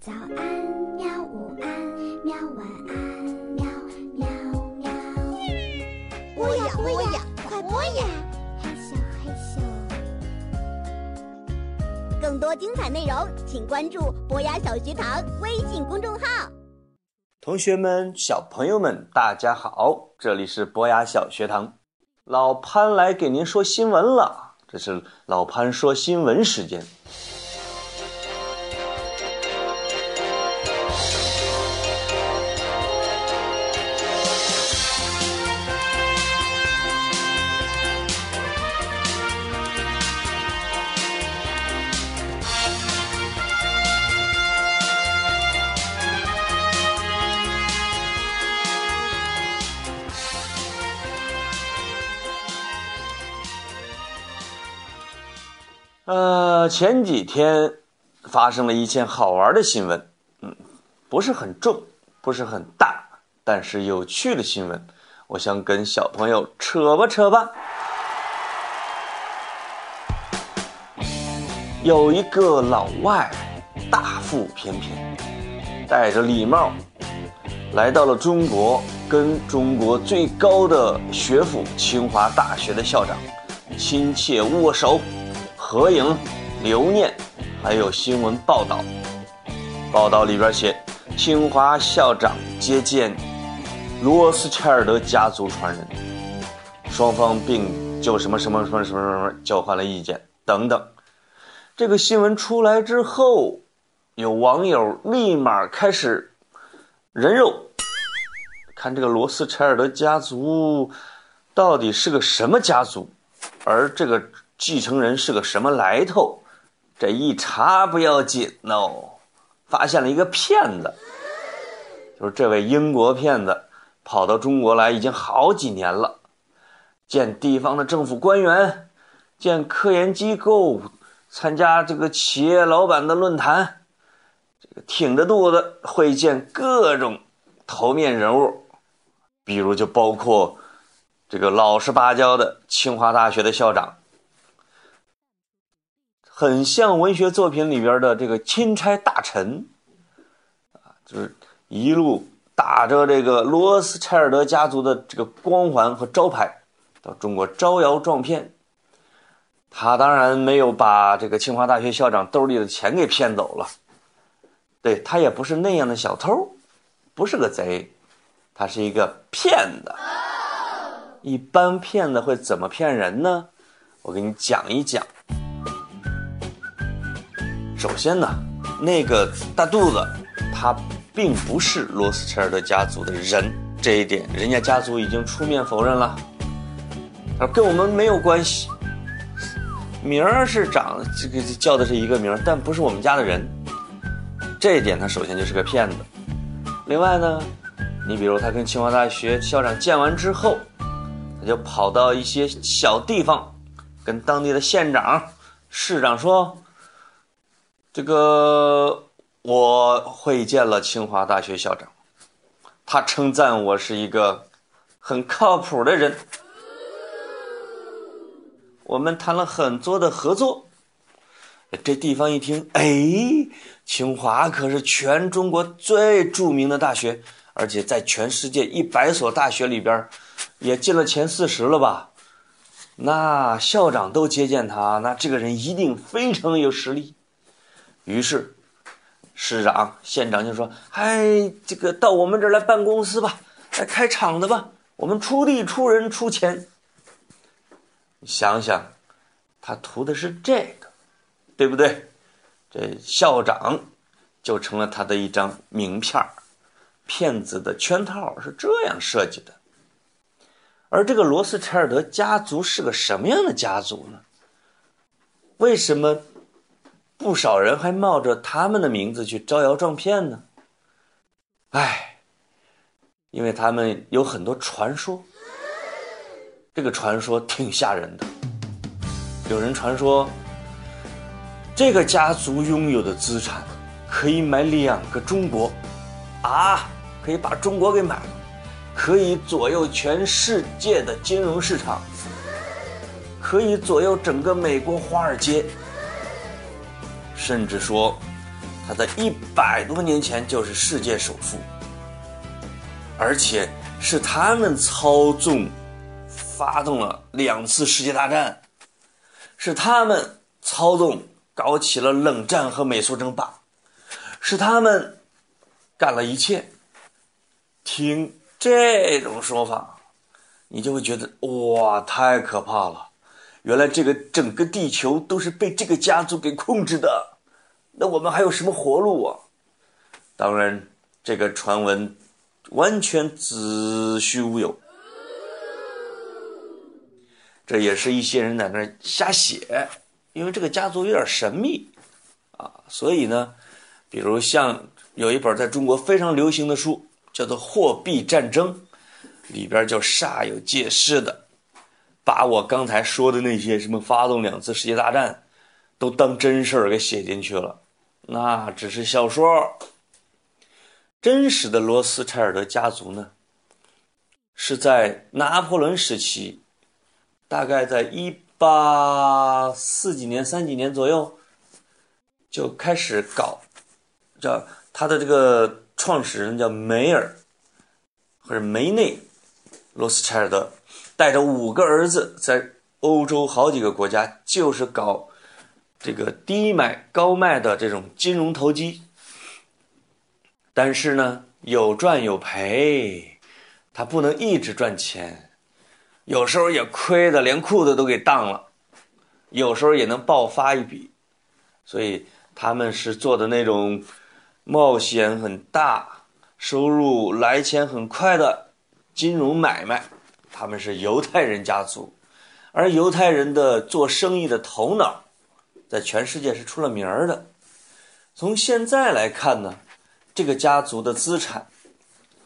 早安喵，午安喵，晚安喵喵喵。播呀播呀，快播呀！嘿咻嘿咻。更多精彩内容，请关注博雅小学堂微信公众号。同学们、小朋友们，大家好，这里是博雅小学堂，老潘来给您说新闻了。这是老潘说新闻时间。呃，前几天发生了一件好玩的新闻，嗯，不是很重，不是很大，但是有趣的新闻，我想跟小朋友扯吧扯吧。有一个老外，大腹便便，戴着礼帽，来到了中国，跟中国最高的学府清华大学的校长亲切握手。合影、留念，还有新闻报道。报道里边写，清华校长接见罗斯柴尔德家族传人，双方并就什么什么什么什么什么交换了意见等等。这个新闻出来之后，有网友立马开始人肉，看这个罗斯柴尔德家族到底是个什么家族，而这个。继承人是个什么来头？这一查不要紧哦，发现了一个骗子，就是这位英国骗子跑到中国来已经好几年了，见地方的政府官员，见科研机构，参加这个企业老板的论坛，这个挺着肚子会见各种头面人物，比如就包括这个老实巴交的清华大学的校长。很像文学作品里边的这个钦差大臣，啊，就是一路打着这个罗斯柴尔德家族的这个光环和招牌，到中国招摇撞骗。他当然没有把这个清华大学校长兜里的钱给骗走了，对他也不是那样的小偷，不是个贼，他是一个骗子。一般骗子会怎么骗人呢？我给你讲一讲。首先呢，那个大肚子，他并不是罗斯柴尔德家族的人，这一点人家家族已经出面否认了。他说跟我们没有关系，名儿是长这个叫的是一个名儿，但不是我们家的人。这一点他首先就是个骗子。另外呢，你比如他跟清华大学校长见完之后，他就跑到一些小地方，跟当地的县长、市长说。这个我会见了清华大学校长，他称赞我是一个很靠谱的人，我们谈了很多的合作。这地方一听，哎，清华可是全中国最著名的大学，而且在全世界一百所大学里边也进了前四十了吧？那校长都接见他，那这个人一定非常有实力。于是，市长、县长就说：“哎，这个到我们这儿来办公司吧，来开厂子吧，我们出地、出人、出钱。”想想，他图的是这个，对不对？这校长就成了他的一张名片儿骗子的圈套是这样设计的。而这个罗斯柴尔德家族是个什么样的家族呢？为什么？不少人还冒着他们的名字去招摇撞骗呢。唉，因为他们有很多传说，这个传说挺吓人的。有人传说，这个家族拥有的资产可以买两个中国，啊，可以把中国给买了，可以左右全世界的金融市场，可以左右整个美国华尔街。甚至说，他在一百多年前就是世界首富，而且是他们操纵发动了两次世界大战，是他们操纵搞起了冷战和美苏争霸，是他们干了一切。听这种说法，你就会觉得哇，太可怕了！原来这个整个地球都是被这个家族给控制的，那我们还有什么活路啊？当然，这个传闻完全子虚乌有，这也是一些人在那瞎写，因为这个家族有点神秘啊，所以呢，比如像有一本在中国非常流行的书。叫做货币战争，里边就煞有介事的，把我刚才说的那些什么发动两次世界大战，都当真事儿给写进去了，那只是小说。真实的罗斯柴尔德家族呢，是在拿破仑时期，大概在一八四几年、三几年左右，就开始搞，叫他的这个。创始人叫梅尔，或者梅内·罗斯柴尔德，带着五个儿子，在欧洲好几个国家，就是搞这个低买高卖的这种金融投机。但是呢，有赚有赔，他不能一直赚钱，有时候也亏的连裤子都给当了，有时候也能爆发一笔，所以他们是做的那种。冒险很大，收入来钱很快的金融买卖，他们是犹太人家族，而犹太人的做生意的头脑，在全世界是出了名儿的。从现在来看呢，这个家族的资产，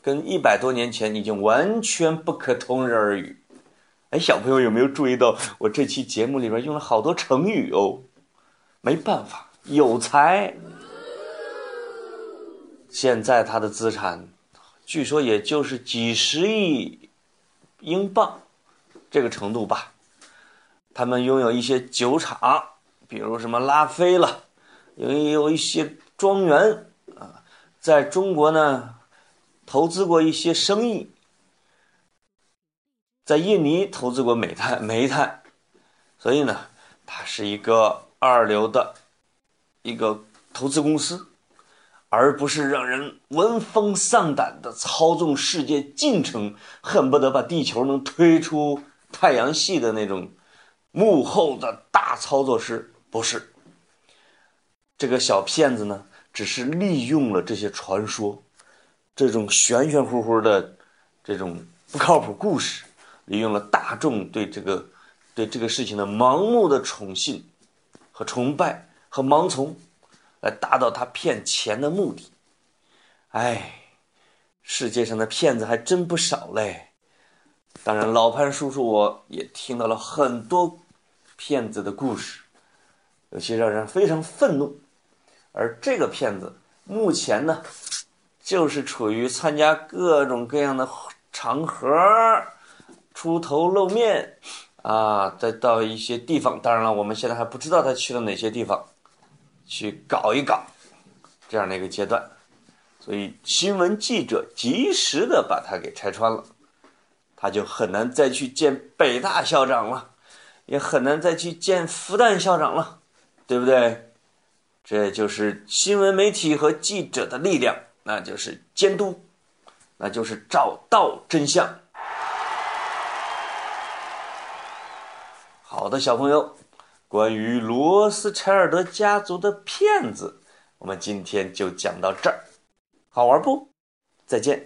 跟一百多年前已经完全不可同日而语。哎，小朋友有没有注意到我这期节目里边用了好多成语哦？没办法，有才。现在他的资产，据说也就是几十亿英镑这个程度吧。他们拥有一些酒厂，比如什么拉菲了，有有一些庄园啊。在中国呢，投资过一些生意，在印尼投资过煤炭，煤炭。所以呢，它是一个二流的一个投资公司。而不是让人闻风丧胆的操纵世界进程，恨不得把地球能推出太阳系的那种幕后的大操作师，不是。这个小骗子呢，只是利用了这些传说，这种玄玄乎乎的这种不靠谱故事，利用了大众对这个对这个事情的盲目的宠信和崇拜和盲从。来达到他骗钱的目的，哎，世界上的骗子还真不少嘞。当然，老潘叔叔我也听到了很多骗子的故事，有些让人非常愤怒。而这个骗子目前呢，就是处于参加各种各样的场合出头露面啊，再到一些地方。当然了，我们现在还不知道他去了哪些地方。去搞一搞，这样的一个阶段，所以新闻记者及时的把他给拆穿了，他就很难再去见北大校长了，也很难再去见复旦校长了，对不对？这就是新闻媒体和记者的力量，那就是监督，那就是找到真相。好的，小朋友。关于罗斯柴尔德家族的骗子，我们今天就讲到这儿，好玩不？再见。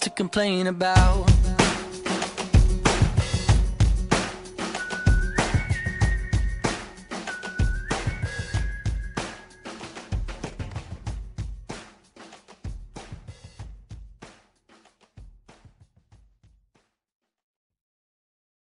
to complain about.